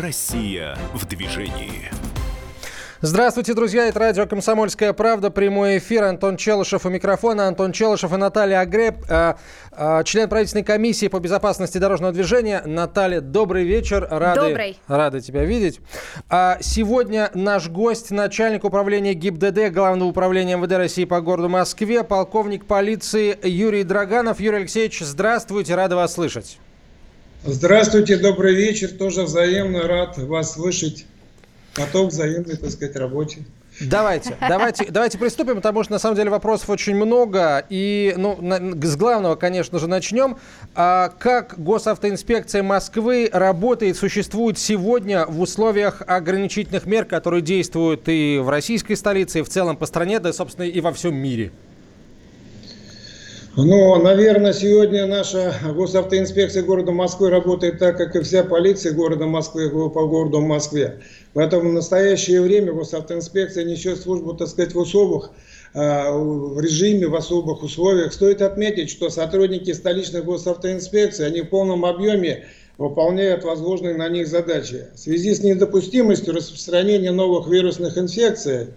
Россия в движении. Здравствуйте, друзья. Это радио «Комсомольская правда». Прямой эфир. Антон Челышев у микрофона. Антон Челышев и Наталья Агреб, э, э, член правительственной комиссии по безопасности дорожного движения. Наталья, добрый вечер. Рады, Добрый. Рады тебя видеть. А сегодня наш гость, начальник управления ГИБДД Главного управления МВД России по городу Москве, полковник полиции Юрий Драганов. Юрий Алексеевич, здравствуйте. Рада вас слышать. Здравствуйте, добрый вечер. Тоже взаимно рад вас слышать. Готов взаимной, так сказать, работе. Давайте, давайте, давайте приступим, потому что на самом деле вопросов очень много. И ну, на, с главного, конечно же, начнем. А как госавтоинспекция Москвы работает, существует сегодня в условиях ограничительных мер, которые действуют и в российской столице, и в целом по стране, да, собственно, и во всем мире? Ну, наверное, сегодня наша госавтоинспекция города Москвы работает так, как и вся полиция города Москвы по городу Москве. Поэтому в настоящее время госавтоинспекция несет службу, так сказать, в особых а, в режиме, в особых условиях. Стоит отметить, что сотрудники столичной госавтоинспекции, они в полном объеме выполняют возложенные на них задачи. В связи с недопустимостью распространения новых вирусных инфекций,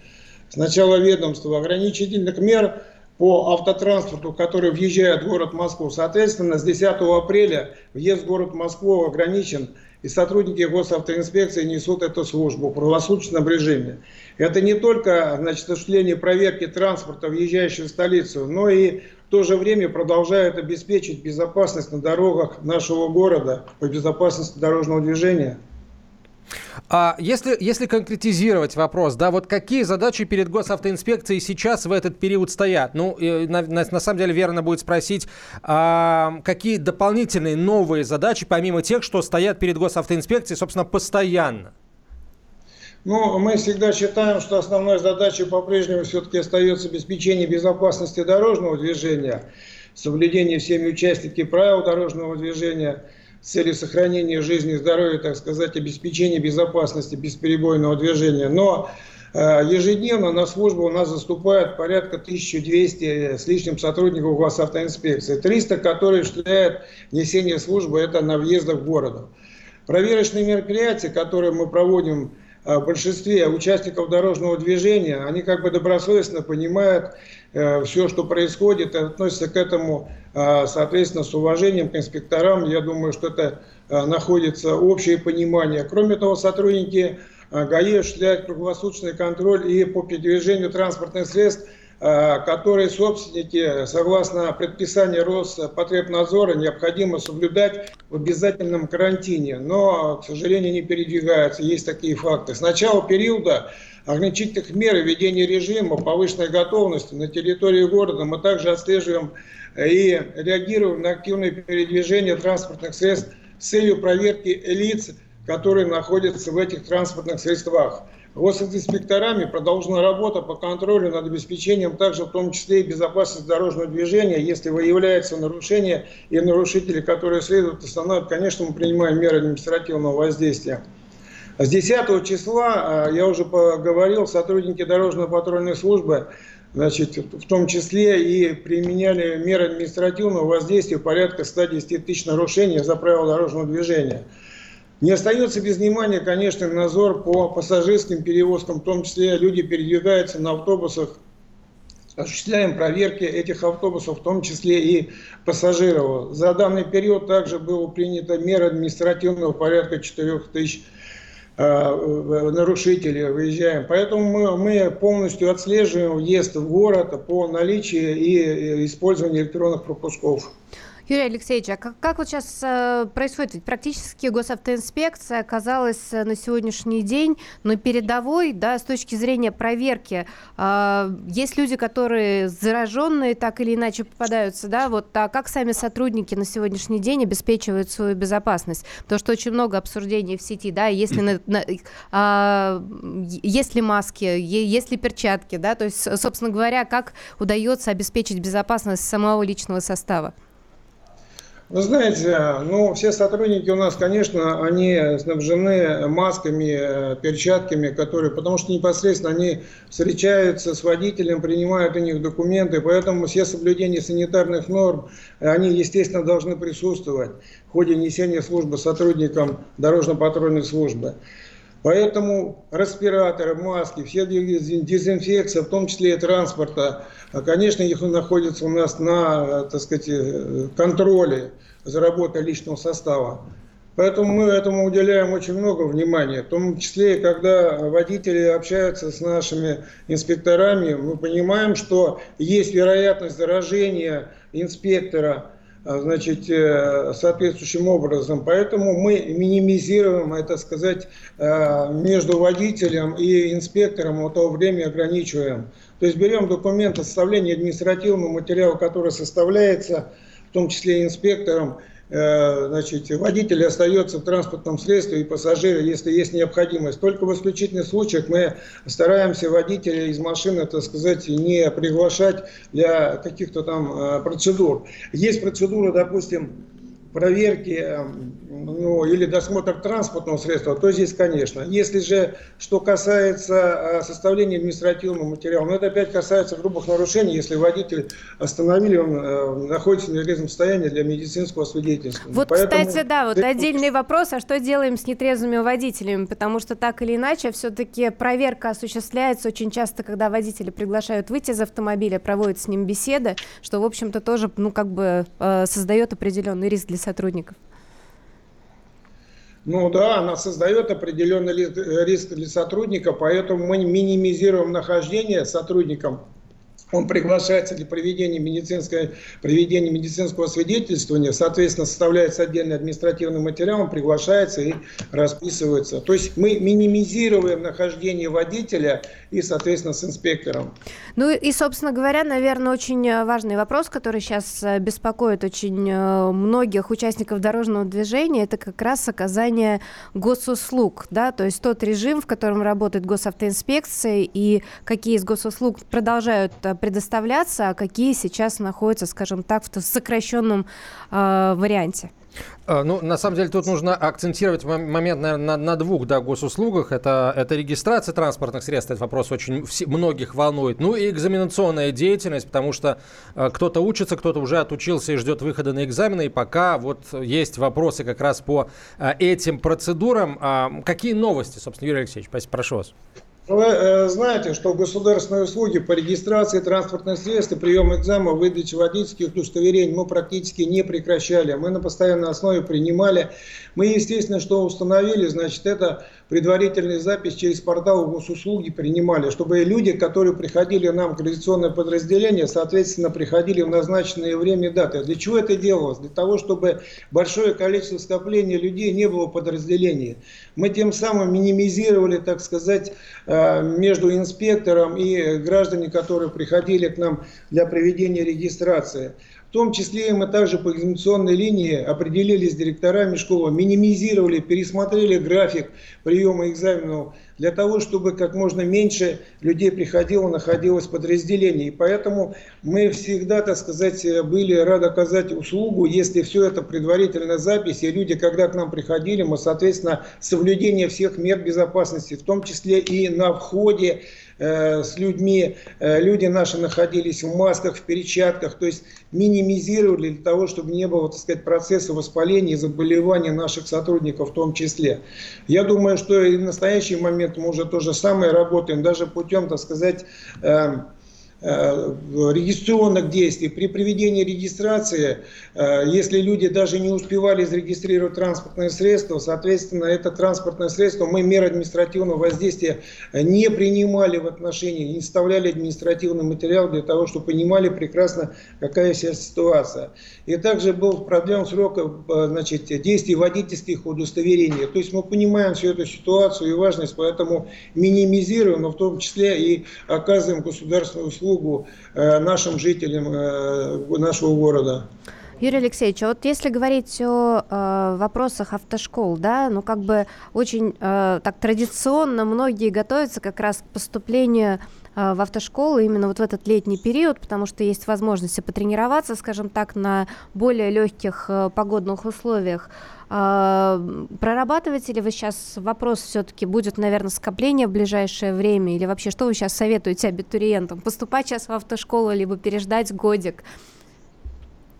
с начала ведомства ограничительных мер по автотранспорту, который въезжает в город Москву. Соответственно, с 10 апреля въезд в город Москву ограничен, и сотрудники госавтоинспекции несут эту службу в круглосуточном режиме. Это не только значит, осуществление проверки транспорта, въезжающего в столицу, но и в то же время продолжают обеспечить безопасность на дорогах нашего города по безопасности дорожного движения. А если, если конкретизировать вопрос, да, вот какие задачи перед госавтоинспекцией сейчас в этот период стоят? Ну, на, на, на самом деле верно будет спросить, а, какие дополнительные новые задачи, помимо тех, что стоят перед госавтоинспекцией, собственно, постоянно? Ну, мы всегда считаем, что основной задачей по-прежнему все-таки остается обеспечение безопасности дорожного движения, соблюдение всеми участниками правил дорожного движения – с целью сохранения жизни и здоровья, так сказать, обеспечения безопасности бесперебойного движения. Но э, ежедневно на службу у нас заступает порядка 1200 с лишним сотрудников госавтоинспекции. 300, которые осуществляют несение службы, это на въездах в город. Проверочные мероприятия, которые мы проводим в большинстве участников дорожного движения, они как бы добросовестно понимают э, все, что происходит, и относятся к этому, э, соответственно, с уважением к инспекторам. Я думаю, что это э, находится общее понимание. Кроме того, сотрудники э, ГАИ осуществляют круглосуточный контроль и по передвижению транспортных средств Э, которые собственники, согласно предписанию Роспотребнадзора, необходимо соблюдать в обязательном карантине. Но, к сожалению, не передвигаются. Есть такие факты. С начала периода ограничительных мер и введения режима повышенной готовности на территории города мы также отслеживаем и реагируем на активное передвижение транспортных средств с целью проверки лиц, которые находятся в этих транспортных средствах. Госинспекторами продолжена работа по контролю над обеспечением также в том числе и безопасности дорожного движения. Если выявляется нарушение и нарушители, которые следуют установят, конечно, мы принимаем меры административного воздействия. С 10 числа, а, я уже поговорил, сотрудники дорожно-патрульной службы значит, в том числе и применяли меры административного воздействия порядка 110 тысяч нарушений за правила дорожного движения. Не остается без внимания, конечно, надзор по пассажирским перевозкам, в том числе люди передвигаются на автобусах, осуществляем проверки этих автобусов, в том числе и пассажиров. За данный период также было принято мера административного порядка 4 тысяч э, нарушителей выезжаем. Поэтому мы, мы полностью отслеживаем въезд в город по наличию и использованию электронных пропусков. Юрий Алексеевич, а как, как вот сейчас э, происходит? Ведь практически госавтоинспекция оказалась э, на сегодняшний день на передовой, да, с точки зрения проверки. Э, есть люди, которые зараженные так или иначе попадаются, да, вот, а как сами сотрудники на сегодняшний день обеспечивают свою безопасность? Потому что очень много обсуждений в сети, да, если, на, на, а, есть ли маски, есть ли перчатки, да, то есть, собственно говоря, как удается обеспечить безопасность самого личного состава? Вы знаете, ну, все сотрудники у нас, конечно, они снабжены масками, перчатками, которые, потому что непосредственно они встречаются с водителем, принимают у них документы, поэтому все соблюдения санитарных норм, они, естественно, должны присутствовать в ходе несения службы сотрудникам дорожно-патрульной службы. Поэтому респираторы, маски, все дезинфекция, в том числе и транспорта, а, конечно, их находятся у нас на, так сказать, э, контроле за работой личного состава. Поэтому мы этому уделяем очень много внимания, в том числе, когда водители общаются с нашими инспекторами, мы понимаем, что есть вероятность заражения инспектора значит, э, соответствующим образом. Поэтому мы минимизируем, это сказать, э, между водителем и инспектором вот то время ограничиваем. То есть берем документы составления административного материала, который составляется, в том числе инспектором, значит, водитель остается в транспортном средстве и пассажиры, если есть необходимость. Только в исключительных случаях мы стараемся водителя из машины, так сказать, не приглашать для каких-то там э, процедур. Есть процедуры, допустим, проверки эм, ну, или досмотр транспортного средства, то здесь, конечно. Если же, что касается э, составления административного материала, ну, это опять касается грубых нарушений, если водитель остановили, он э, находится в нетрезвом состоянии для медицинского свидетельства. Вот, Поэтому... кстати, да, вот отдельный вопрос, а что делаем с нетрезвыми водителями? Потому что так или иначе, все-таки проверка осуществляется очень часто, когда водители приглашают выйти из автомобиля, проводят с ним беседы, что, в общем-то, тоже, ну, как бы э, создает определенный риск для сотрудников? Ну да, она создает определенный риск для сотрудника, поэтому мы минимизируем нахождение сотрудникам он приглашается для проведения, медицинской, проведения медицинского свидетельствования, соответственно, составляется отдельный административный материал, он приглашается и расписывается. То есть мы минимизируем нахождение водителя и, соответственно, с инспектором. Ну и, собственно говоря, наверное, очень э, важный вопрос, который сейчас э, беспокоит очень э, многих участников дорожного движения, это как раз оказание госуслуг, да, то есть тот режим, в котором работает госавтоинспекция и какие из госуслуг продолжают предоставляться, а какие сейчас находятся, скажем так, в сокращенном э, варианте? А, ну, на самом деле, тут нужно акцентировать момент, наверное, на, на двух да, госуслугах. Это, это регистрация транспортных средств, этот вопрос очень все, многих волнует. Ну и экзаменационная деятельность, потому что э, кто-то учится, кто-то уже отучился и ждет выхода на экзамены. И пока вот есть вопросы как раз по э, этим процедурам. Э, какие новости, собственно, Юрий Алексеевич? Прошу вас. Вы э, знаете, что государственные услуги по регистрации транспортных средств и прием экзамена, выдаче водительских удостоверений мы практически не прекращали. Мы на постоянной основе принимали. Мы, естественно, что установили, значит, это предварительную запись через портал госуслуги принимали, чтобы люди, которые приходили нам в коалиционное подразделение, соответственно, приходили в назначенное время и даты. Для чего это делалось? Для того, чтобы большое количество скопления людей не было в подразделении. Мы тем самым минимизировали, так сказать, Э, между инспектором и гражданами, которые приходили к нам для проведения регистрации. В том числе мы также по экзаменационной линии определились с директорами школы, минимизировали, пересмотрели график приема экзаменов для того, чтобы как можно меньше людей приходило, находилось в подразделении. И поэтому мы всегда, так сказать, были рады оказать услугу, если все это предварительная запись, и люди, когда к нам приходили, мы, соответственно, соблюдение всех мер безопасности, в том числе и на входе, с людьми. Э, люди наши находились в масках, в перчатках, то есть минимизировали для того, чтобы не было, так сказать, процесса воспаления и заболеваний наших сотрудников в том числе. Я думаю, что и в настоящий момент мы уже то же самое работаем, даже путем, так сказать, э, Э, регистрационных действий. При проведении регистрации, э, если люди даже не успевали зарегистрировать транспортное средство, соответственно, это транспортное средство мы меры административного воздействия не принимали в отношении, не вставляли административный материал для того, чтобы понимали прекрасно, какая сейчас ситуация. И также был продлен срок э, значит, действий водительских удостоверений. То есть мы понимаем всю эту ситуацию и важность, поэтому минимизируем, но в том числе и оказываем государственную услугу э, нашим жителям э, нашего города. Юрий Алексеевич, а вот если говорить о э, вопросах автошкол, да, ну как бы очень э, так традиционно многие готовятся как раз к поступлению в автошколы именно вот в этот летний период, потому что есть возможность потренироваться, скажем так, на более легких погодных условиях. Прорабатываете ли вы сейчас вопрос все-таки, будет, наверное, скопление в ближайшее время, или вообще что вы сейчас советуете абитуриентам? Поступать сейчас в автошколу, либо переждать годик?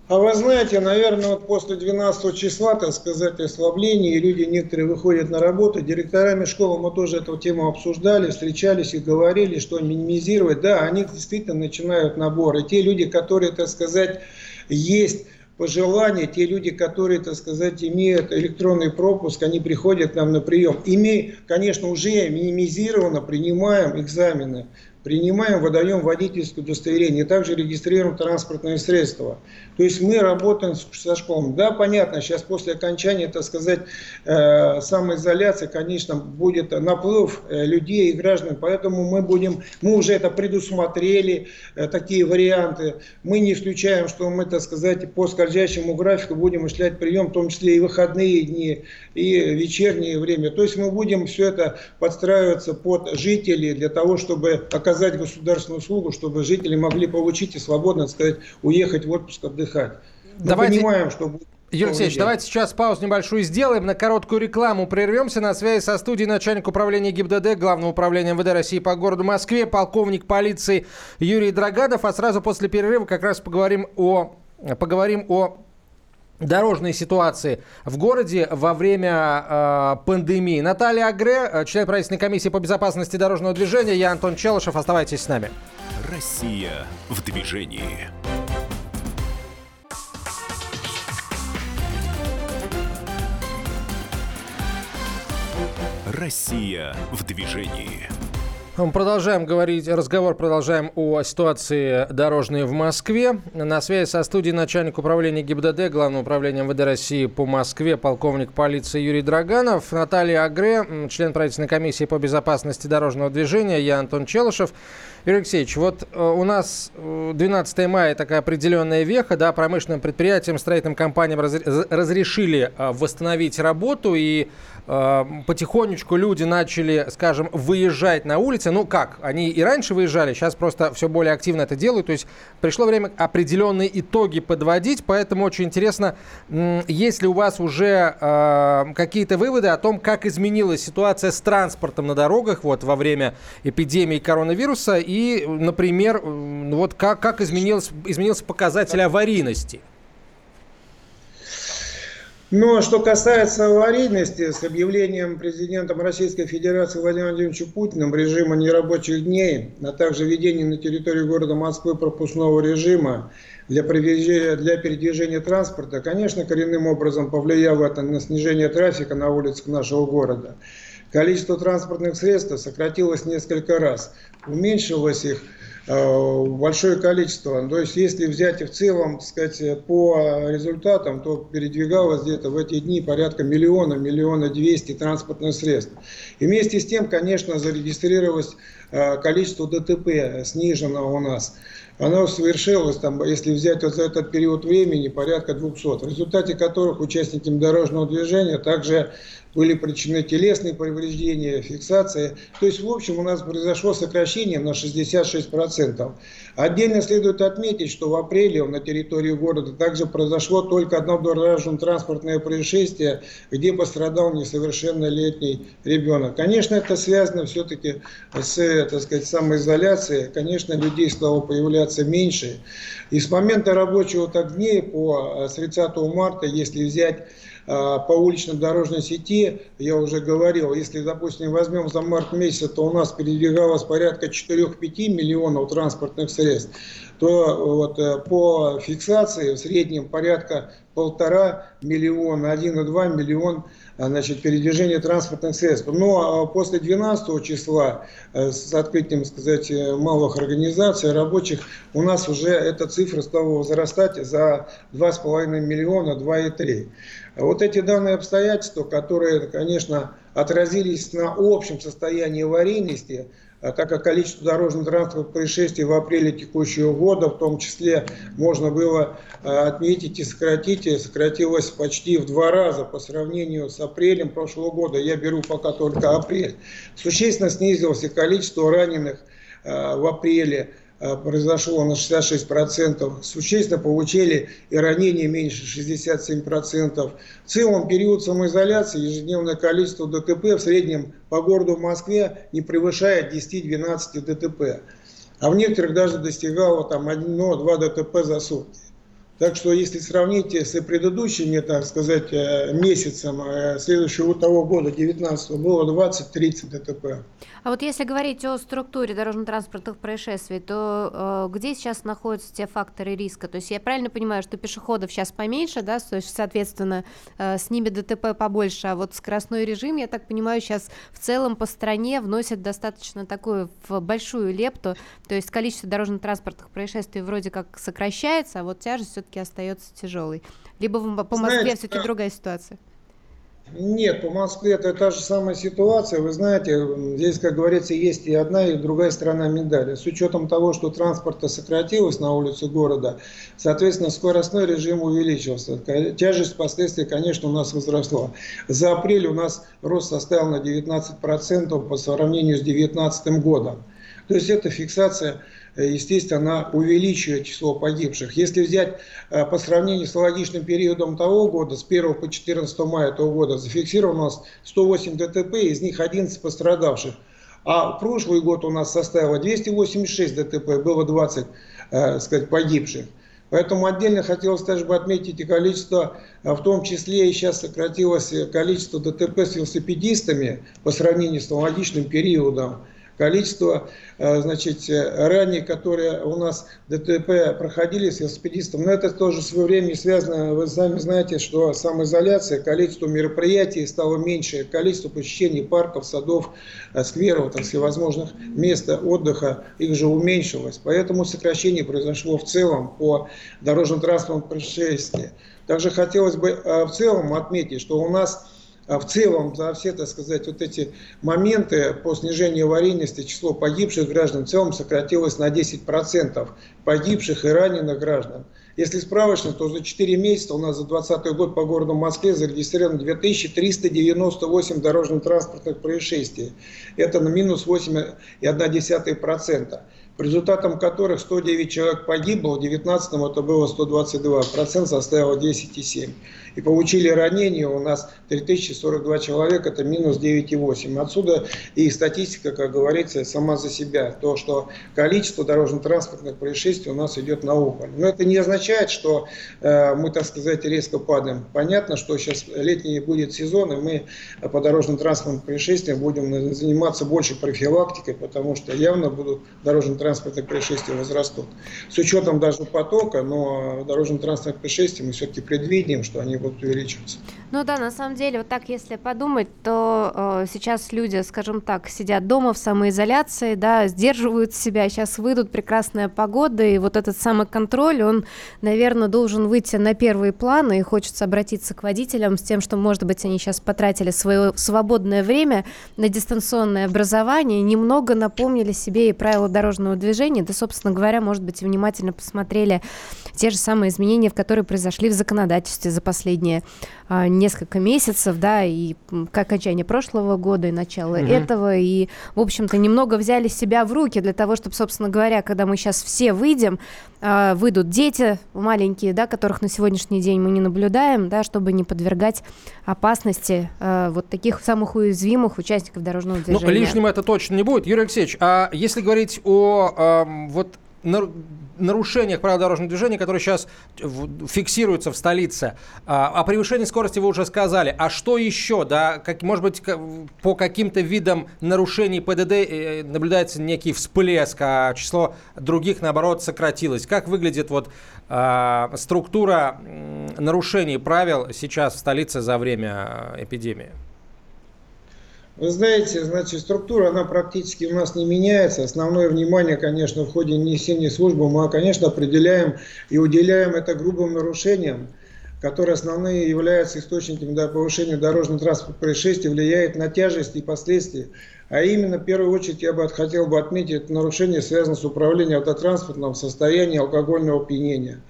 А вы знаете, наверное, вот после 12 числа, так сказать, ослабления, и люди некоторые выходят на работу, директорами школы мы тоже эту тему обсуждали, встречались и говорили, что минимизировать, да, они действительно начинают набор. И те люди, которые, так сказать, есть пожелания, те люди, которые, так сказать, имеют электронный пропуск, они приходят к нам на прием. И мы, конечно, уже минимизированно принимаем экзамены принимаем, выдаем водительское удостоверение, также регистрируем транспортные средства. То есть мы работаем со школами. Да, понятно, сейчас после окончания, так сказать, э, самоизоляции, конечно, будет наплыв э, людей и граждан, поэтому мы будем, мы уже это предусмотрели, э, такие варианты. Мы не исключаем, что мы, так сказать, по скользящему графику будем осуществлять прием, в том числе и выходные дни, и вечернее время. То есть мы будем все это подстраиваться под жителей для того, чтобы оказать государственную услугу, чтобы жители могли получить и свободно, так сказать, уехать в отпуск отдыхать. Мы Давайте... понимаем, что будет Юрий Алексеевич, давайте сейчас паузу небольшую сделаем, на короткую рекламу прервемся. На связи со студией начальник управления ГИБДД, Главного управления МВД России по городу Москве, полковник полиции Юрий Драгадов. А сразу после перерыва как раз поговорим о, поговорим о дорожной ситуации в городе во время э, пандемии. Наталья Агре, член правительственной комиссии по безопасности дорожного движения. Я Антон Челышев. Оставайтесь с нами. Россия в движении. Россия в движении. Мы продолжаем говорить, разговор продолжаем о ситуации дорожной в Москве. На связи со студией начальник управления ГИБДД, Главного управления МВД России по Москве, полковник полиции Юрий Драганов, Наталья Агре, член правительственной комиссии по безопасности дорожного движения, я Антон Челышев. Юрий Алексеевич, вот э, у нас 12 э, мая такая определенная веха, да, промышленным предприятиям, строительным компаниям разрешили э, восстановить работу, и потихонечку люди начали, скажем, выезжать на улицы. Ну как, они и раньше выезжали, сейчас просто все более активно это делают. То есть пришло время определенные итоги подводить, поэтому очень интересно, есть ли у вас уже какие-то выводы о том, как изменилась ситуация с транспортом на дорогах вот во время эпидемии коронавируса и, например, ну вот как, как изменился, изменился показатель аварийности? Но что касается аварийности, с объявлением президентом Российской Федерации Владимиром Владимировичем Путиным режима нерабочих дней, а также введение на территории города Москвы пропускного режима для, для передвижения транспорта, конечно, коренным образом повлияло это на снижение трафика на улицах нашего города. Количество транспортных средств сократилось несколько раз уменьшилось их э, большое количество. То есть, если взять в целом, так сказать, по результатам, то передвигалось где-то в эти дни порядка миллиона, миллиона двести транспортных средств. И вместе с тем, конечно, зарегистрировалось э, количество ДТП снижено у нас. Оно совершилось, там, если взять вот за этот период времени, порядка 200, в результате которых участникам дорожного движения также были причинены телесные повреждения, фиксация. То есть, в общем, у нас произошло сокращение на 66%. Отдельно следует отметить, что в апреле на территории города также произошло только одно дорожно-транспортное происшествие, где пострадал несовершеннолетний ребенок. Конечно, это связано все-таки с, так сказать, самоизоляцией. Конечно, людей стало появляться меньше. И с момента рабочего так дней по 30 марта, если взять по уличной дорожной сети, я уже говорил, если, допустим, возьмем за март месяц, то у нас передвигалось порядка 4-5 миллионов транспортных средств, то вот э, по фиксации в среднем порядка полтора миллиона, 1,2 миллион а, значит, передвижения транспортных средств. Но а, после 12 числа э, с открытием сказать, э, малых организаций, рабочих, у нас уже эта цифра стала возрастать за 2,5 миллиона, 2,3. Вот эти данные обстоятельства, которые, конечно, отразились на общем состоянии аварийности, а так как количество дорожно-транспортных происшествий в апреле текущего года, в том числе, можно было а, отметить и сократить, и сократилось почти в два раза по сравнению с апрелем прошлого года. Я беру пока только апрель. Существенно снизилось и количество раненых в апреле произошло на 66%, существенно получили и ранения меньше 67%. В целом период самоизоляции ежедневное количество ДТП в среднем по городу Москве не превышает 10-12 ДТП. А в некоторых даже достигало там 1-2 ДТП за сутки. Так что если сравнить с предыдущими, так сказать, э, месяцем э, следующего того года, 19 было 20-30 ДТП. А вот если говорить о структуре дорожно-транспортных происшествий, то э, где сейчас находятся те факторы риска? То есть я правильно понимаю, что пешеходов сейчас поменьше, да, то есть, соответственно, э, с ними ДТП побольше, а вот скоростной режим, я так понимаю, сейчас в целом по стране вносит достаточно такую большую лепту, то есть количество дорожно-транспортных происшествий вроде как сокращается, а вот тяжесть все-таки остается тяжелой. Либо по Москве все-таки другая ситуация. Нет, по Москве это та же самая ситуация. Вы знаете, здесь, как говорится, есть и одна, и другая сторона медали. С учетом того, что транспорта сократилось на улице города, соответственно, скоростной режим увеличился. Тяжесть последствий, конечно, у нас возросла. За апрель у нас рост составил на 19% по сравнению с 2019 годом. То есть это фиксация Э, естественно, она увеличивает число погибших. Если взять э, по сравнению с аналогичным периодом того года, с 1 по 14 мая того года, зафиксировано у нас 108 ДТП, из них 11 пострадавших. А прошлый год у нас составило 286 ДТП, было 20 э, сказать, погибших. Поэтому отдельно хотелось также бы отметить и количество, в том числе и сейчас сократилось количество ДТП с велосипедистами по сравнению с аналогичным периодом количество э, значит, ранее, которые у нас ДТП проходили с велосипедистом. Но это тоже в свое время связано, вы сами знаете, что самоизоляция, количество мероприятий стало меньше, количество посещений парков, садов, э, скверов, так всевозможных мест отдыха, их же уменьшилось. Поэтому сокращение произошло в целом по дорожно-транспортному происшествию. Также хотелось бы э, в целом отметить, что у нас в целом за все, так сказать, вот эти моменты по снижению аварийности число погибших граждан в целом сократилось на 10% погибших и раненых граждан. Если справочно, то за 4 месяца у нас за 2020 год по городу Москве зарегистрировано 2398 дорожно-транспортных происшествий. Это на минус 8,1% по результатам которых 109 человек погибло, в 2019 это было 122, процент составило 10,7. И получили ранения у нас 3042 человека, это минус 9,8. Отсюда и статистика, как говорится, сама за себя. То, что количество дорожно-транспортных происшествий у нас идет на убыль. Но это не означает, что э, мы, так сказать, резко падаем. Понятно, что сейчас летний будет сезон, и мы по дорожно-транспортным происшествиям будем заниматься больше профилактикой, потому что явно будут дорожно дорожно-транспортных происшествий возрастут. С учетом даже потока, но дорожно-транспортных происшествий мы все-таки предвидим, что они будут увеличиваться. Ну да, на самом деле, вот так если подумать, то э, сейчас люди, скажем так, сидят дома в самоизоляции, да, сдерживают себя, сейчас выйдут прекрасная погода, и вот этот самоконтроль, он, наверное, должен выйти на первый план, и хочется обратиться к водителям с тем, что, может быть, они сейчас потратили свое свободное время на дистанционное образование, немного напомнили себе и правила дорожного движения, да, собственно говоря, может быть, внимательно посмотрели те же самые изменения, которые произошли в законодательстве за последние а, несколько месяцев, да, и к окончанию прошлого года, и начало угу. этого, и, в общем-то, немного взяли себя в руки для того, чтобы, собственно говоря, когда мы сейчас все выйдем, а, выйдут дети маленькие, да, которых на сегодняшний день мы не наблюдаем, да, чтобы не подвергать опасности а, вот таких самых уязвимых участников дорожного ну, движения. Ну, лишним это точно не будет. Юрий Алексеевич, а если говорить о э, вот нарушениях правил дорожного движения, которые сейчас фиксируются в столице. А, о превышении скорости вы уже сказали. А что еще? Да, как, может быть, по каким-то видам нарушений ПДД э, наблюдается некий всплеск, а число других, наоборот, сократилось. Как выглядит вот а, структура нарушений правил сейчас в столице за время э, эпидемии? Вы знаете, значит, структура, она практически у нас не меняется. Основное внимание, конечно, в ходе несения службы мы, конечно, определяем и уделяем это грубым нарушениям, которые основные являются источниками до повышения дорожно-транспортных происшествий, влияет на тяжесть и последствия. А именно, в первую очередь, я бы хотел бы отметить, это нарушение связано с управлением автотранспортом в состоянии алкогольного опьянения.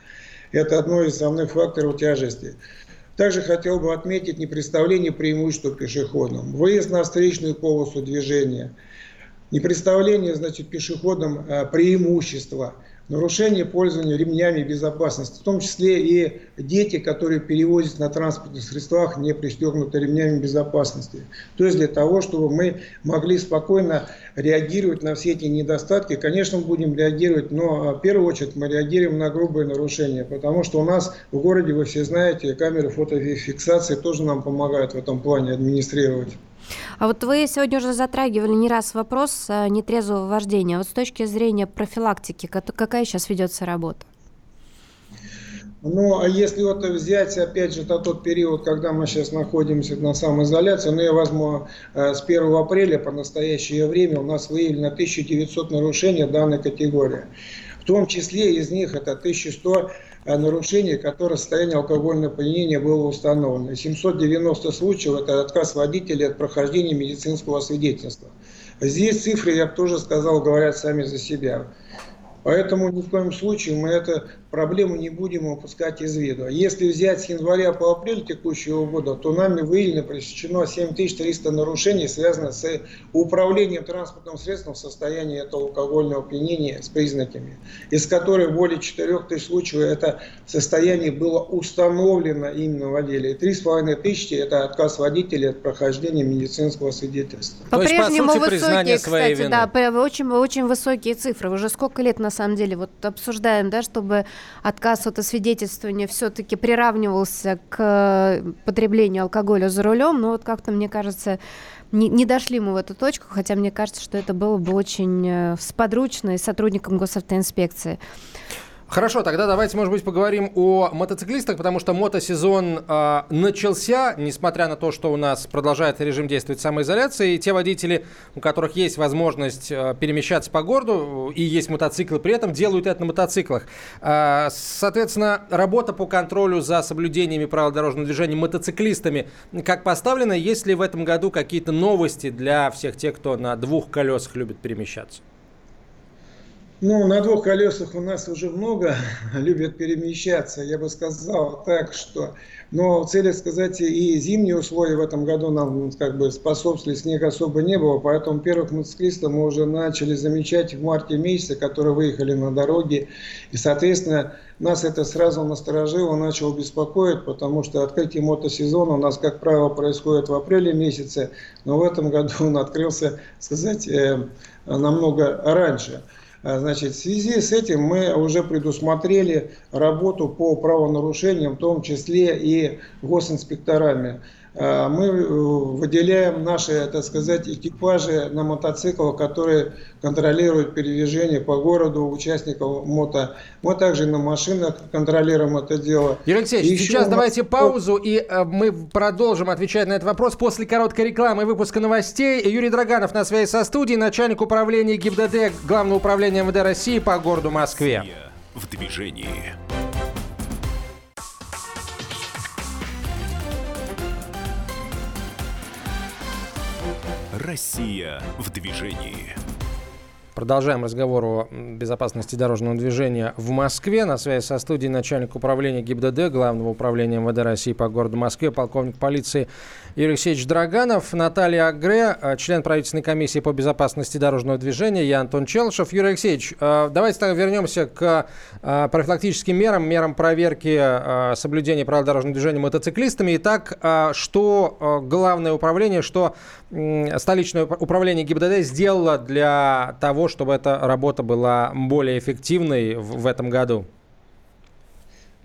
Это одно из основных факторов тяжести. Также хотел бы отметить непредставление преимущества пешеходам, выезд на встречную полосу движения, не представление, значит, пешеходам э, преимущества – нарушение пользования ремнями безопасности, в том числе и дети, которые перевозят на транспортных средствах, не пристегнуты ремнями безопасности. То есть для того, чтобы мы могли спокойно реагировать на все эти недостатки, конечно, мы будем реагировать, но а, в первую очередь мы реагируем на грубые нарушения, потому что у нас в городе, вы все знаете, камеры фотофиксации тоже нам помогают в этом плане администрировать. А вот вы сегодня уже затрагивали не раз вопрос э, нетрезвого вождения. Вот с точки зрения профилактики, какая сейчас ведется работа? Ну, а если вот взять, опять же, тот период, когда мы сейчас находимся на самоизоляции, ну, я возьму э, с 1 апреля по настоящее время у нас выявлено 1900 нарушений данной категории. В том числе из них это 1100 нарушений, которые состояние алкогольного опьянения было установлено. 790 случаев – это отказ водителя от прохождения медицинского свидетельства. Здесь цифры, я бы тоже сказал, говорят сами за себя. Поэтому ни в коем случае мы эту проблему не будем упускать из виду. Если взять с января по апрель текущего года, то нами выявлено, пресечено 7300 нарушений, связанных с управлением транспортным средством в состоянии этого алкогольного опьянения с признаками, из которых более 4000 случаев это состояние было установлено именно в отделе. И 3500 это отказ водителя от прохождения медицинского свидетельства. По-прежнему высокие, кстати, вины. да, очень, очень высокие цифры. Уже сколько лет на самом деле вот обсуждаем, да, чтобы отказ от освидетельствования все-таки приравнивался к потреблению алкоголя за рулем, но вот как-то, мне кажется, не, не дошли мы в эту точку, хотя мне кажется, что это было бы очень э, сподручно и сотрудникам госавтоинспекции. Хорошо, тогда давайте, может быть, поговорим о мотоциклистах, потому что мотосезон э, начался, несмотря на то, что у нас продолжает режим действовать самоизоляции, и те водители, у которых есть возможность э, перемещаться по городу и есть мотоциклы, при этом делают это на мотоциклах. Э, соответственно, работа по контролю за соблюдениями правил дорожного движения мотоциклистами как поставлена? Есть ли в этом году какие-то новости для всех тех, кто на двух колесах любит перемещаться? Ну, на двух колесах у нас уже много любят перемещаться. Я бы сказал так, что... Но в целях сказать, и зимние условия в этом году нам как бы способствовали, снега особо не было, поэтому первых мотоциклистов мы уже начали замечать в марте месяце, которые выехали на дороге. И, соответственно, нас это сразу насторожило, начало беспокоить, потому что открытие мотосезона у нас, как правило, происходит в апреле месяце, но в этом году он открылся, сказать, э, намного раньше. А, значит, в связи с этим мы уже предусмотрели работу по правонарушениям, в том числе и госинспекторами. А, мы э, выделяем наши, так сказать, экипажи на мотоциклах, которые контролируют передвижение по городу участников мото. Мы также на машинах контролируем это дело. Юрий Алексеевич, и сейчас мы... давайте паузу, и э, мы продолжим отвечать на этот вопрос после короткой рекламы и выпуска новостей. Юрий Драганов на связи со студией, начальник управления ГИБДД Главного управления МВД России по городу Москве. В движении. Россия в движении. Продолжаем разговор о безопасности дорожного движения в Москве. На связи со студией начальник управления ГИБДД, Главного управления МВД России по городу Москве, полковник полиции Юрий Алексеевич Драганов, Наталья Агре, э, член правительственной комиссии по безопасности дорожного движения, я Антон Челшев. Юрий Алексеевич, э, давайте тогда вернемся к э, профилактическим мерам, мерам проверки соблюдения правил дорожного движения мотоциклистами. Итак, что главное управление, что столичное управление ГИБДД сделало для того, чтобы эта работа была более эффективной в этом году?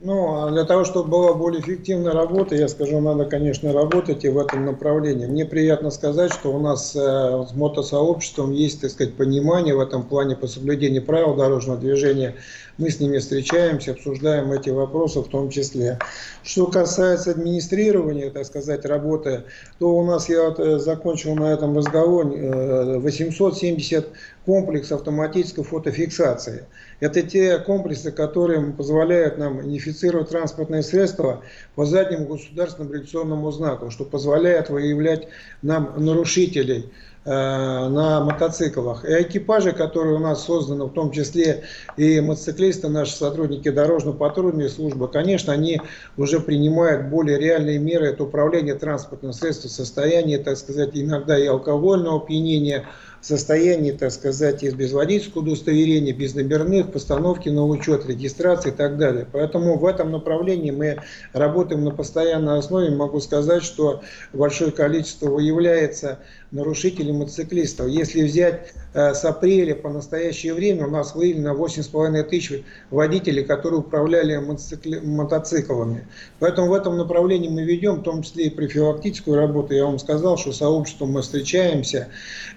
Ну, а для того, чтобы была более эффективная работа, я скажу, надо, конечно, работать и в этом направлении. Мне приятно сказать, что у нас э, с мотосообществом есть, так сказать, понимание в этом плане по соблюдению правил дорожного движения. Мы с ними встречаемся, обсуждаем эти вопросы в том числе. Что касается администрирования, так сказать, работы, то у нас, я вот э, закончил на этом разговоре, 870 комплексов автоматической фотофиксации. Это те комплексы, которые позволяют нам идентифицировать транспортные средства по заднему государственному регистрационному знаку, что позволяет выявлять нам нарушителей э, на мотоциклах. И экипажи, которые у нас созданы, в том числе и мотоциклисты, наши сотрудники дорожно-патрульной службы, конечно, они уже принимают более реальные меры от управления транспортным средством в состоянии, так сказать, иногда и алкогольного опьянения, состоянии, так сказать, без водительского удостоверения, без номерных, постановки на учет, регистрации и так далее. Поэтому в этом направлении мы работаем на постоянной основе. Могу сказать, что большое количество выявляется нарушителей мотоциклистов. Если взять э, с апреля по настоящее время, у нас выявлено 8,5 тысяч водителей, которые управляли мотоцикли, мотоциклами. Поэтому в этом направлении мы ведем, в том числе и профилактическую работу. Я вам сказал, что сообществом мы встречаемся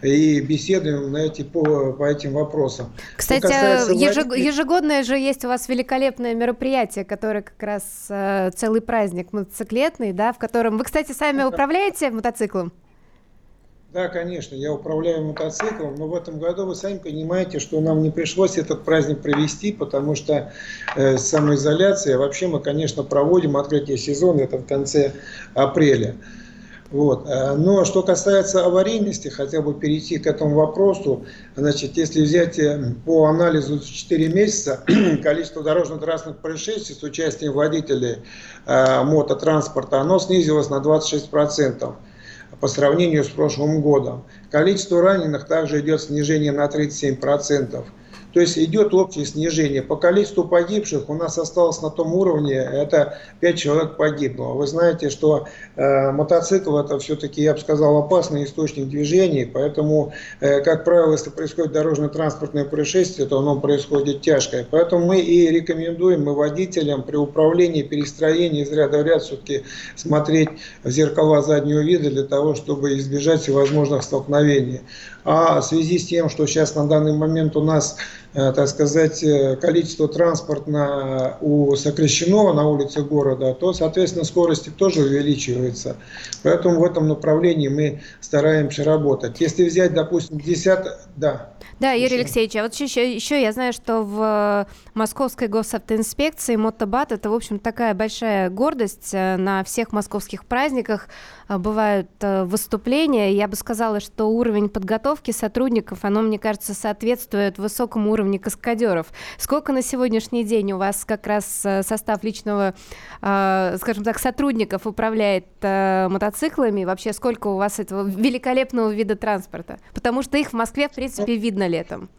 и беседуем на эти, по, по этим вопросам. Кстати, ежег, водителей... ежегодное же есть у вас великолепное мероприятие, которое как раз э, целый праздник мотоциклетный, да, в котором вы, кстати, сами управляете мотоциклом? Да, конечно, я управляю мотоциклом, но в этом году вы сами понимаете, что нам не пришлось этот праздник провести, потому что э, самоизоляция, вообще мы, конечно, проводим открытие сезона, это в конце апреля. Вот. Э, но что касается аварийности, хотя бы перейти к этому вопросу, значит, если взять э, по анализу 4 месяца, количество дорожно-транспортных происшествий с участием водителей э, мототранспорта, оно снизилось на 26% по сравнению с прошлым годом. Количество раненых также идет снижение на 37%. То есть идет общее снижение. По количеству погибших у нас осталось на том уровне, это 5 человек погибло. Вы знаете, что э, мотоцикл это все-таки, я бы сказал, опасный источник движений, поэтому, э, как правило, если происходит дорожно-транспортное происшествие, то оно происходит тяжкое. Поэтому мы и рекомендуем мы водителям при управлении, перестроении из ряда в ряд все-таки смотреть в зеркала заднего вида для того, чтобы избежать всевозможных столкновений. А в связи с тем, что сейчас на данный момент у нас так сказать, э, количество транспорта у сокращено на улице города, то, соответственно, скорости тоже увеличиваются. Поэтому в этом направлении мы стараемся работать. Если взять, допустим, 10... Да. Да, Юрий Алексеевич, а вот еще, еще я знаю, что в Московской госавтоинспекции мотобат – это, в общем, такая большая гордость. Э, на всех московских праздниках бывают выступления. Я бы сказала, что уровень подготовки сотрудников, оно, мне кажется, соответствует высокому уровню уровне каскадеров. Сколько на сегодняшний день у вас как раз э, состав личного, э, скажем так, сотрудников управляет э, мотоциклами? Вообще, сколько у вас этого великолепного вида транспорта? Потому что их в Москве, в принципе, видно летом.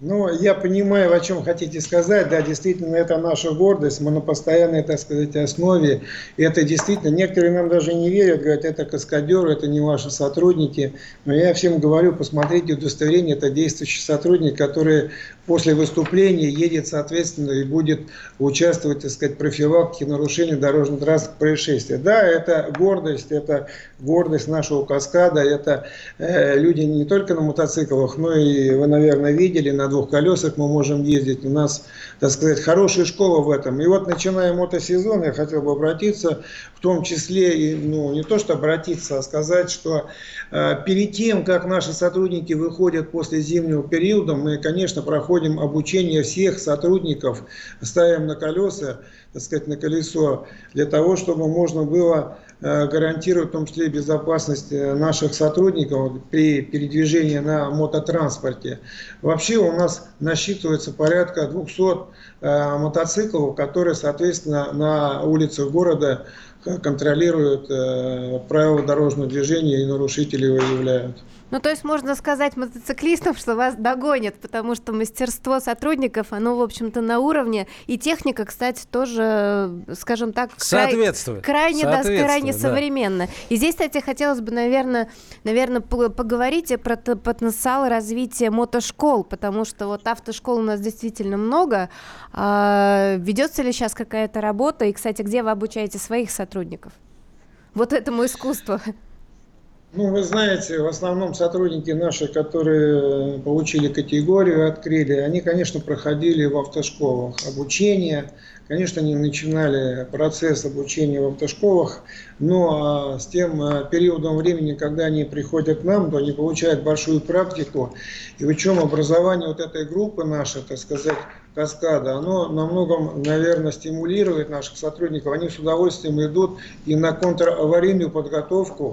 Ну, я понимаю, о чем хотите сказать. Да, действительно, это наша гордость. Мы на постоянной, так сказать, основе. И это действительно, некоторые нам даже не верят, говорят, это каскадеры, это не ваши сотрудники. Но я всем говорю, посмотрите удостоверение, это действующий сотрудник, который после выступления едет, соответственно, и будет участвовать, так сказать, в профилактике нарушений дорожно-транспортных происшествий. Да, это гордость, это гордость нашего каскада, это э, люди не только на мотоциклах, но и, вы, наверное, видели, на двух колесах мы можем ездить. У нас, так сказать, хорошая школа в этом. И вот, начиная мотосезон, я хотел бы обратиться, том числе, ну, не то, что обратиться, а сказать, что э, перед тем, как наши сотрудники выходят после зимнего периода, мы, конечно, проходим обучение всех сотрудников, ставим на колеса, так сказать, на колесо, для того, чтобы можно было Э, гарантирует в том числе безопасность э, наших сотрудников при передвижении на мототранспорте. Вообще у нас насчитывается порядка 200 э, мотоциклов, которые, соответственно, на улицах города контролируют правила дорожного движения и нарушители выявляют. Ну, то есть можно сказать мотоциклистам, что вас догонят, потому что мастерство сотрудников, оно, в общем-то, на уровне. И техника, кстати, тоже, скажем так, Соответствует. Край, крайне, Соответствует, да, крайне да. современно. И здесь, кстати, хотелось бы, наверное, наверное, поговорить про потенциал развития мотошкол, потому что вот автошкол у нас действительно много. А, ведется ли сейчас какая-то работа? И, кстати, где вы обучаете своих сотрудников? Вот этому искусству. Ну, вы знаете, в основном сотрудники наши, которые получили категорию, открыли, они, конечно, проходили в автошколах обучение. Конечно, они начинали процесс обучения в автошколах, но с тем э, периодом времени, когда они приходят к нам, то они получают большую практику. И причем образование вот этой группы нашей, так сказать, каскада, оно на многом, наверное, стимулирует наших сотрудников. Они с удовольствием идут и на контраварийную подготовку,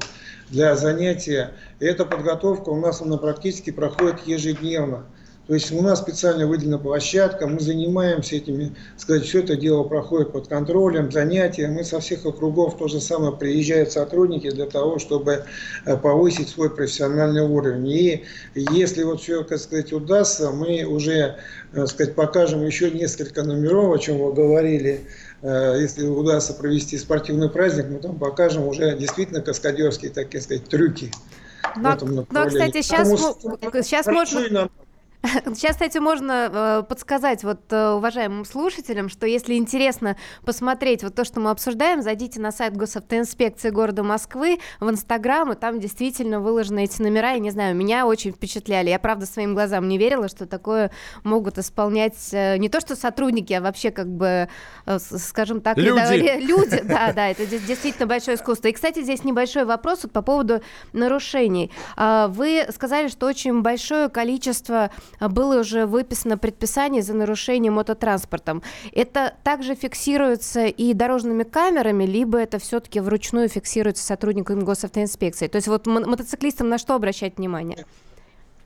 для занятия. И эта подготовка у нас она практически проходит ежедневно. То есть у нас специально выделена площадка, мы занимаемся этими, сказать, все это дело проходит под контролем, занятия. Мы со всех округов то же самое приезжают сотрудники для того, чтобы э, повысить свой профессиональный уровень. И если вот все, так сказать, удастся, мы уже, так сказать, покажем еще несколько номеров, о чем вы говорили, Э, если удастся провести спортивный праздник, мы там покажем уже действительно каскадерские, так сказать, трюки. Но, но кстати, сейчас, сейчас можно... Сейчас, кстати, можно э, подсказать вот э, уважаемым слушателям, что если интересно посмотреть вот то, что мы обсуждаем, зайдите на сайт госавтоинспекции города Москвы в Инстаграм, и там действительно выложены эти номера, и не знаю, меня очень впечатляли. Я, правда, своим глазам не верила, что такое могут исполнять э, не то что сотрудники, а вообще как бы, скажем так, люди. Люди, да, да, это действительно большое искусство. И, кстати, здесь небольшой вопрос вот по поводу нарушений. Э, вы сказали, что очень большое количество а, было уже выписано предписание за нарушение мототранспортом. Это также фиксируется и дорожными камерами, либо это все-таки вручную фиксируется сотрудниками госавтоинспекции? То есть вот мотоциклистам на что обращать внимание?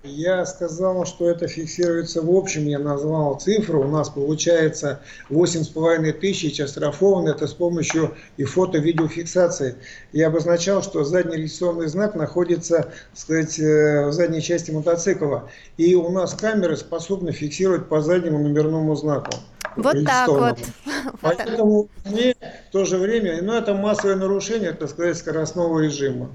Я сказал, что это фиксируется в общем, я назвал цифру. У нас получается 8,5 тысяч оштрафованы. Это с помощью и фото-видеофиксации. Я обозначал, что задний регистрационный знак находится сказать, э, в задней части мотоцикла. И у нас камеры способны фиксировать по заднему номерному знаку. Вот так вот. Поэтому мне в то же время, ну это массовое нарушение, так сказать, скоростного режима.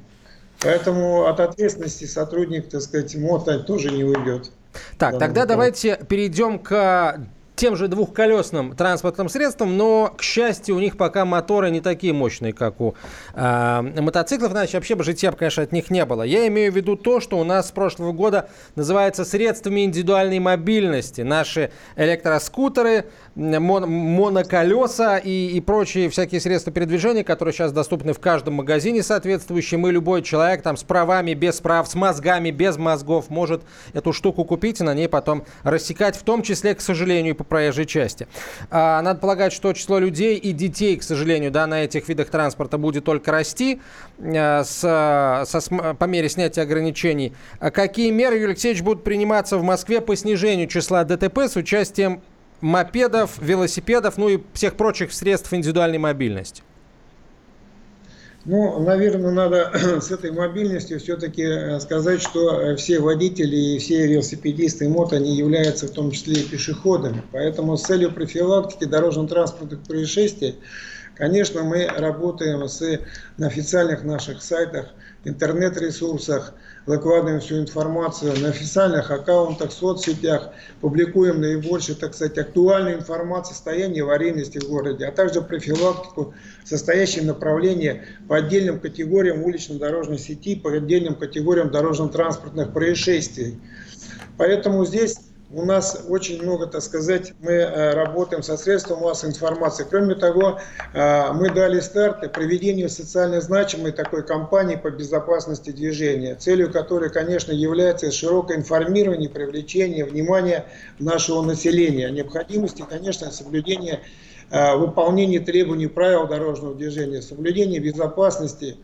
Поэтому от ответственности сотрудник, так сказать, МОТа тоже не уйдет. Так, тогда давайте перейдем к тем же двухколесным транспортным средствам, но, к счастью, у них пока моторы не такие мощные, как у э, мотоциклов, иначе вообще бы житья, конечно, от них не было. Я имею в виду то, что у нас с прошлого года называется средствами индивидуальной мобильности. Наши электроскутеры, мон, моноколеса и, и прочие всякие средства передвижения, которые сейчас доступны в каждом магазине соответствующем, и любой человек там с правами, без прав, с мозгами, без мозгов может эту штуку купить и на ней потом рассекать, в том числе, к сожалению, по проезжей части. А, надо полагать, что число людей и детей, к сожалению, да, на этих видах транспорта будет только расти а, с, со, по мере снятия ограничений. А какие меры, Юрий Алексеевич, будут приниматься в Москве по снижению числа ДТП с участием мопедов, велосипедов, ну и всех прочих средств индивидуальной мобильности? Ну, наверное, надо с этой мобильностью все-таки э, сказать, что э, все водители и все велосипедисты и мото, они являются в том числе и пешеходами. Поэтому с целью профилактики дорожно-транспортных происшествий, конечно, мы работаем с, на официальных наших сайтах, интернет-ресурсах, выкладываем всю информацию на официальных аккаунтах, соцсетях, публикуем наибольшую, так сказать, актуальную информацию о состоянии аварийности в городе, а также профилактику, состоящие направления по отдельным категориям улично-дорожной сети, по отдельным категориям дорожно-транспортных происшествий. Поэтому здесь у нас очень много, так сказать, мы э, работаем со средством массовой информации. Кроме того, э, мы дали старт проведению социально значимой такой кампании по безопасности движения, целью которой, конечно, является широкое информирование, привлечение внимания нашего населения о необходимости, конечно, соблюдения э, выполнения требований правил дорожного движения, соблюдения безопасности,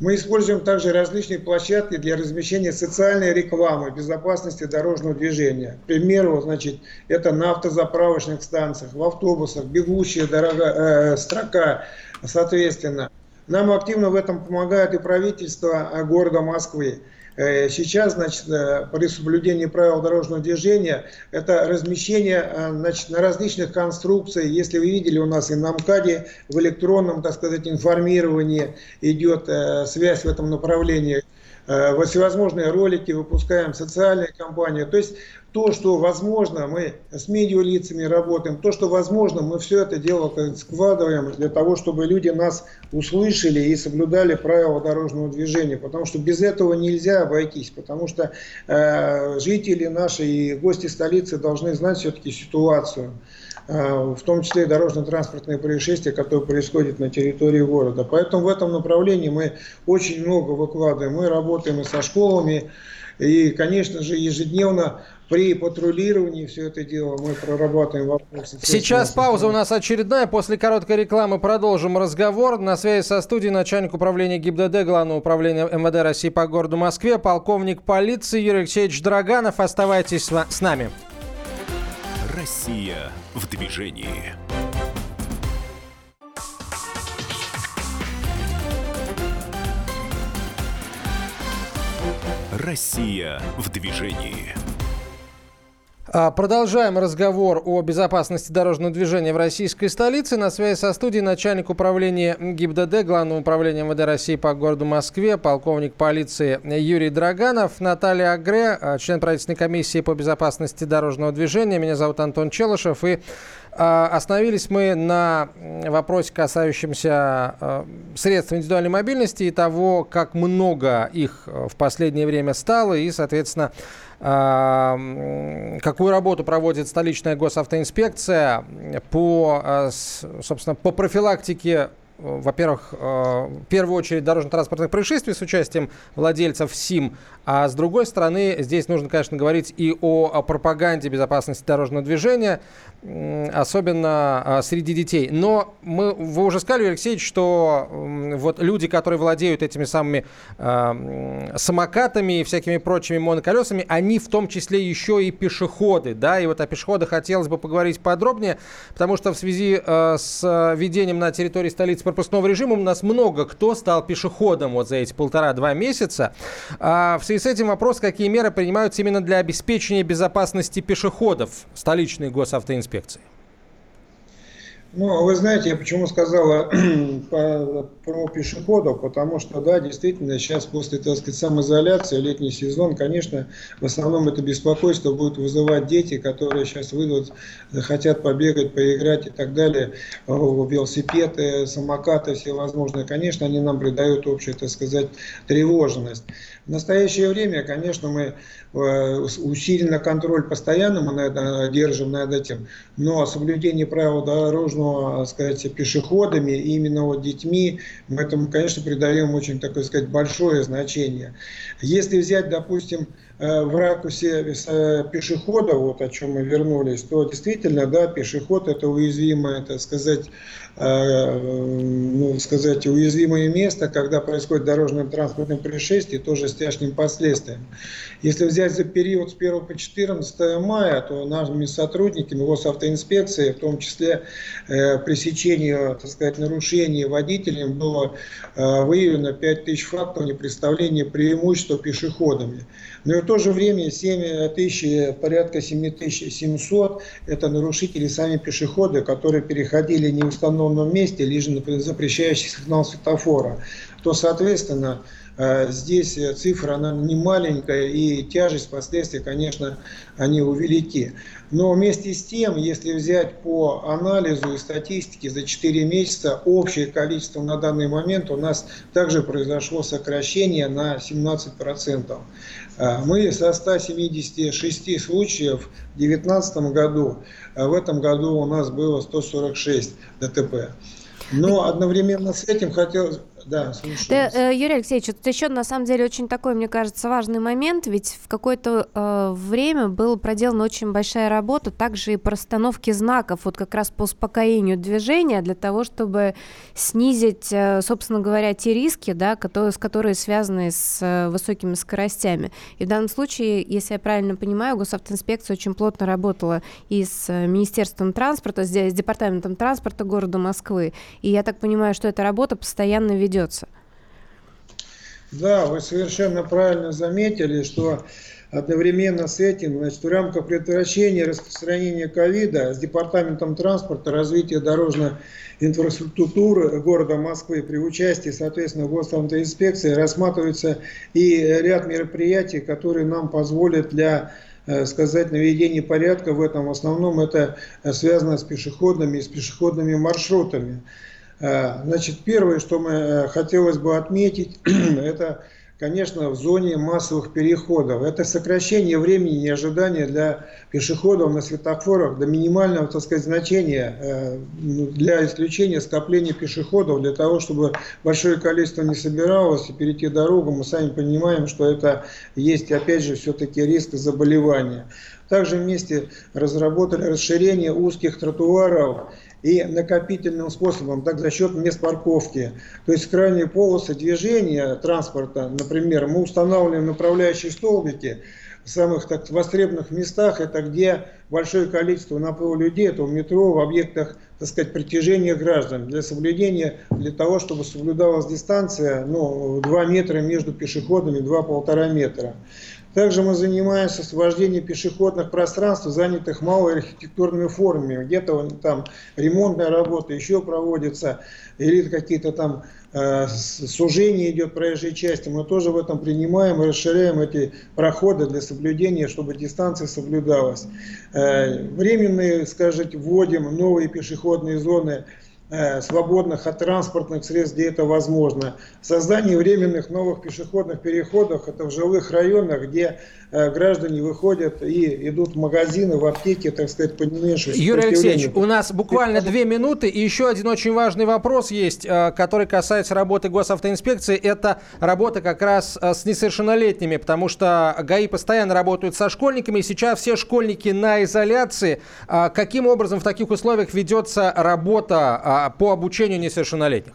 мы используем также различные площадки для размещения социальной рекламы безопасности дорожного движения. К примеру, значит, это на автозаправочных станциях, в автобусах, бегущая дорога, э, строка, соответственно. Нам активно в этом помогает и правительство э, города Москвы. Э, сейчас, значит, э, при соблюдении правил дорожного движения, это размещение э, значит, на различных конструкциях. Если вы видели, у нас и на МКАДе в электронном, так сказать, информировании идет связь в этом направлении. Всевозможные ролики выпускаем, социальные кампании. То есть то, что возможно, мы с медиалицами работаем, то, что возможно, мы все это дело складываем для того, чтобы люди нас услышали и соблюдали правила дорожного движения, потому что без этого нельзя обойтись, потому что э, жители наши и гости столицы должны знать все-таки ситуацию э, в том числе и дорожно-транспортные происшествия, которые происходят на территории города. Поэтому в этом направлении мы очень много выкладываем. Мы работаем и со школами, и, конечно же, ежедневно при патрулировании все это дело мы прорабатываем вопросы. Сейчас пауза у нас очередная. После короткой рекламы продолжим разговор. На связи со студией начальник управления ГИБДД Главного управления МВД России по городу Москве, полковник полиции Юрий Алексеевич Драганов. Оставайтесь с нами. Россия в движении. Россия в движении. А, продолжаем разговор о безопасности дорожного движения в российской столице. На связи со студией начальник управления ГИБДД, Главного управления МВД России по городу Москве, полковник полиции Юрий Драганов, Наталья Агре, а, член правительственной комиссии по безопасности дорожного движения. Меня зовут Антон Челышев. И остановились мы на вопросе, касающемся средств индивидуальной мобильности и того, как много их в последнее время стало, и, соответственно, какую работу проводит столичная госавтоинспекция по, э, собственно, по профилактике во-первых, э, в первую очередь дорожно-транспортных происшествий с участием владельцев СИМ, а с другой стороны, здесь нужно, конечно, говорить и о, пропаганде безопасности дорожного движения, особенно а, среди детей. Но мы, вы уже сказали, Алексей, что вот люди, которые владеют этими самыми э, самокатами и всякими прочими моноколесами, они в том числе еще и пешеходы, да, и вот о пешеходах хотелось бы поговорить подробнее, потому что в связи э, с введением на территории столицы пропускного режима у нас много кто стал пешеходом вот за эти полтора-два месяца. А в связи с этим вопрос, какие меры принимаются именно для обеспечения безопасности пешеходов столичной госавтоинспекции? Ну, вы знаете, я почему сказала про пешеходов, потому что, да, действительно, сейчас после, так сказать, самоизоляции, летний сезон, конечно, в основном это беспокойство будет вызывать дети, которые сейчас выйдут, хотят побегать, поиграть и так далее, велосипеды, самокаты всевозможные, конечно, они нам придают общую, так сказать, тревожность. В настоящее время, конечно, мы э, усиленно контроль постоянно мы над, держим над этим, но соблюдение правил дорожного, так сказать, пешеходами, именно вот детьми, мы этому, конечно, придаем очень, так сказать, большое значение. Если взять, допустим, Э, в ракурсе э, пешехода, вот о чем мы вернулись, то действительно, да, пешеход это уязвимое, так сказать, э, ну, сказать, уязвимое место, когда происходит дорожно-транспортное происшествие, тоже с тяжким последствием. Если взять за период с 1 по 14 мая, то нашими сотрудниками госавтоинспекции, в том числе э, пресечению, так сказать, нарушений водителям, было э, выявлено 5000 фактов непредставления преимущества пешеходами. Но то же время 7 тысяч, порядка 7700 это нарушители сами пешеходы, которые переходили не в установленном месте, лишь на запрещающий сигнал светофора. То, соответственно, э, здесь цифра она не маленькая и тяжесть последствий, конечно, они увелики. Но вместе с тем, если взять по анализу и статистике за 4 месяца, общее количество на данный момент у нас также произошло сокращение на 17%. А, мы со 176 случаев в 2019 году, а в этом году у нас было 146 ДТП. Но одновременно с этим хотел, да, слушаю. Да, э, Юрий Алексеевич, тут еще на самом деле очень такой, мне кажется, важный момент, ведь в какое-то э, время была проделана очень большая работа, также и по расстановке знаков, вот как раз по успокоению движения, для того, чтобы снизить, э, собственно говоря, те риски, да, которые, с которые связаны с э, высокими скоростями. И в данном случае, если я правильно понимаю, госавтоинспекция очень плотно работала и с э, Министерством транспорта, с, с Департаментом транспорта города Москвы, и я так понимаю, что эта работа постоянно ведется ведется. Да, вы совершенно правильно заметили, что одновременно с этим, значит, в рамках предотвращения распространения ковида с Департаментом транспорта, развития дорожной инфраструктуры города Москвы при участии, соответственно, госавтоинспекции рассматривается и ряд мероприятий, которые нам позволят для э, сказать, наведения порядка в этом. В основном это связано с пешеходными и с пешеходными маршрутами. Э, значит, первое, что мы э, хотелось бы отметить, это конечно, в зоне массовых переходов. Это сокращение времени и ожидания для пешеходов на светофорах до минимального, так сказать, значения э, ну, для исключения скопления пешеходов, для того, чтобы большое количество не собиралось и перейти дорогу. Мы сами понимаем, что это есть, опять же, все-таки риск заболевания. Также вместе разработали расширение узких тротуаров и накопительным способом, так за счет мест парковки. То есть крайние полосы движения транспорта, например, мы устанавливаем направляющие столбики в самых так востребованных местах, это где большое количество наплыва людей, это в метро, в объектах, так сказать, притяжения граждан, для соблюдения, для того, чтобы соблюдалась дистанция, ну, 2 метра между пешеходами, 2-1,5 метра. Также мы занимаемся освобождением пешеходных пространств, занятых малой архитектурными формами. Где-то там ремонтная работа еще проводится, или какие-то там э, сужение идет проезжей части. Мы тоже в этом принимаем и расширяем эти проходы для соблюдения, чтобы дистанция соблюдалась. Э, временные, скажем, вводим новые пешеходные зоны свободных от транспортных средств, где это возможно. Создание временных новых пешеходных переходов, это в жилых районах, где э, граждане выходят и идут в магазины, в аптеки, так сказать, подменьше. Юрий Алексеевич, у нас буквально две минуты, и еще один очень важный вопрос есть, э, который касается работы госавтоинспекции. Это работа как раз с несовершеннолетними, потому что ГАИ постоянно работают со школьниками, и сейчас все школьники на изоляции. Каким образом в таких условиях ведется работа по обучению несовершеннолетних?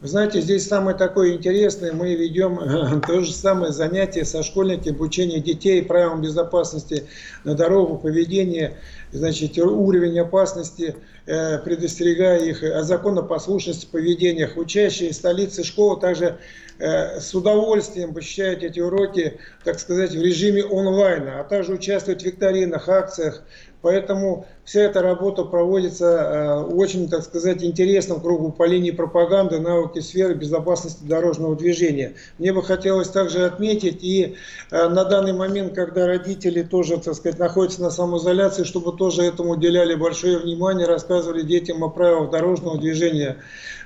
Вы знаете, здесь самое такое интересное, мы ведем то же самое занятие со школьниками, обучение детей правилам безопасности на дорогу, поведение, значит, уровень опасности, э, предостерегая их о законопослушности поведениях. Учащие столицы школы также э, с удовольствием посещают эти уроки, так сказать, в режиме онлайна, а также участвуют в викторинах, акциях, Поэтому вся эта работа проводится э, очень, так сказать, интересном кругу по линии пропаганды, науки сферы безопасности дорожного движения. Мне бы хотелось также отметить и э, на данный момент, когда родители тоже, так сказать, находятся на самоизоляции, чтобы тоже этому уделяли большое внимание, рассказывали детям о правилах дорожного движения,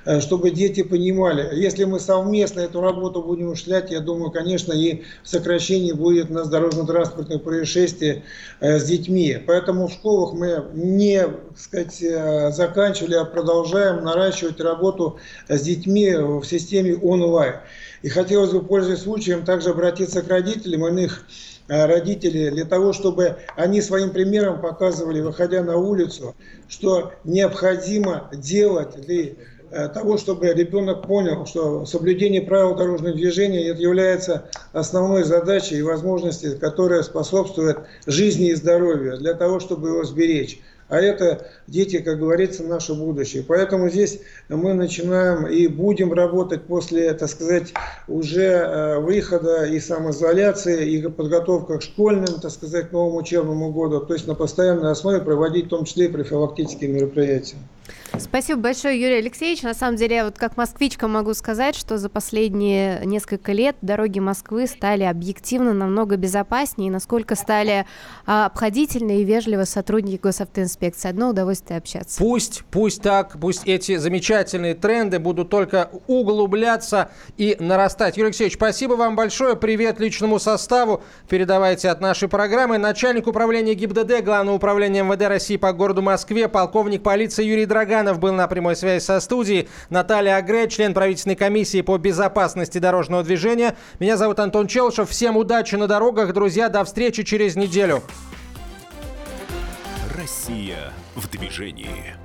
э, чтобы дети понимали. Если мы совместно эту работу будем ушлять, я думаю, конечно, и сокращение будет на дорожно-транспортных происшествий с детьми. Поэтому в школах мы не сказать, э, заканчивали, а продолжаем наращивать работу с детьми в системе онлайн. И хотелось бы, пользуясь случаем, также обратиться к родителям, иных э, родителей, для того, чтобы они своим примером показывали, выходя на улицу, что необходимо делать для того, чтобы ребенок понял, что соблюдение правил дорожного движения является основной задачей и возможностью, которая способствует жизни и здоровью, для того, чтобы его сберечь. А это дети, как говорится, наше будущее. Поэтому здесь мы начинаем и будем работать после, так сказать, уже э, выхода и самоизоляции, и подготовка к школьным, так сказать, новому учебному году. То есть на постоянной основе проводить в том числе и профилактические мероприятия. Спасибо большое, Юрий Алексеевич. На самом деле, вот как москвичка могу сказать, что за последние несколько лет дороги Москвы стали объективно намного безопаснее, насколько стали а, обходительны и вежливы сотрудники госавтоинспекции. Одно удовольствие общаться. Пусть, пусть так, пусть эти замечательные тренды будут только углубляться и нарастать. Юрий Алексеевич, спасибо вам большое. Привет личному составу. Передавайте от нашей программы. Начальник управления ГИБДД, Главного управления МВД России по городу Москве, полковник полиции Юрий Драган Ульянов был на прямой связи со студией. Наталья Агре, член правительственной комиссии по безопасности дорожного движения. Меня зовут Антон Челшев. Всем удачи на дорогах, друзья. До встречи через неделю. Россия в движении.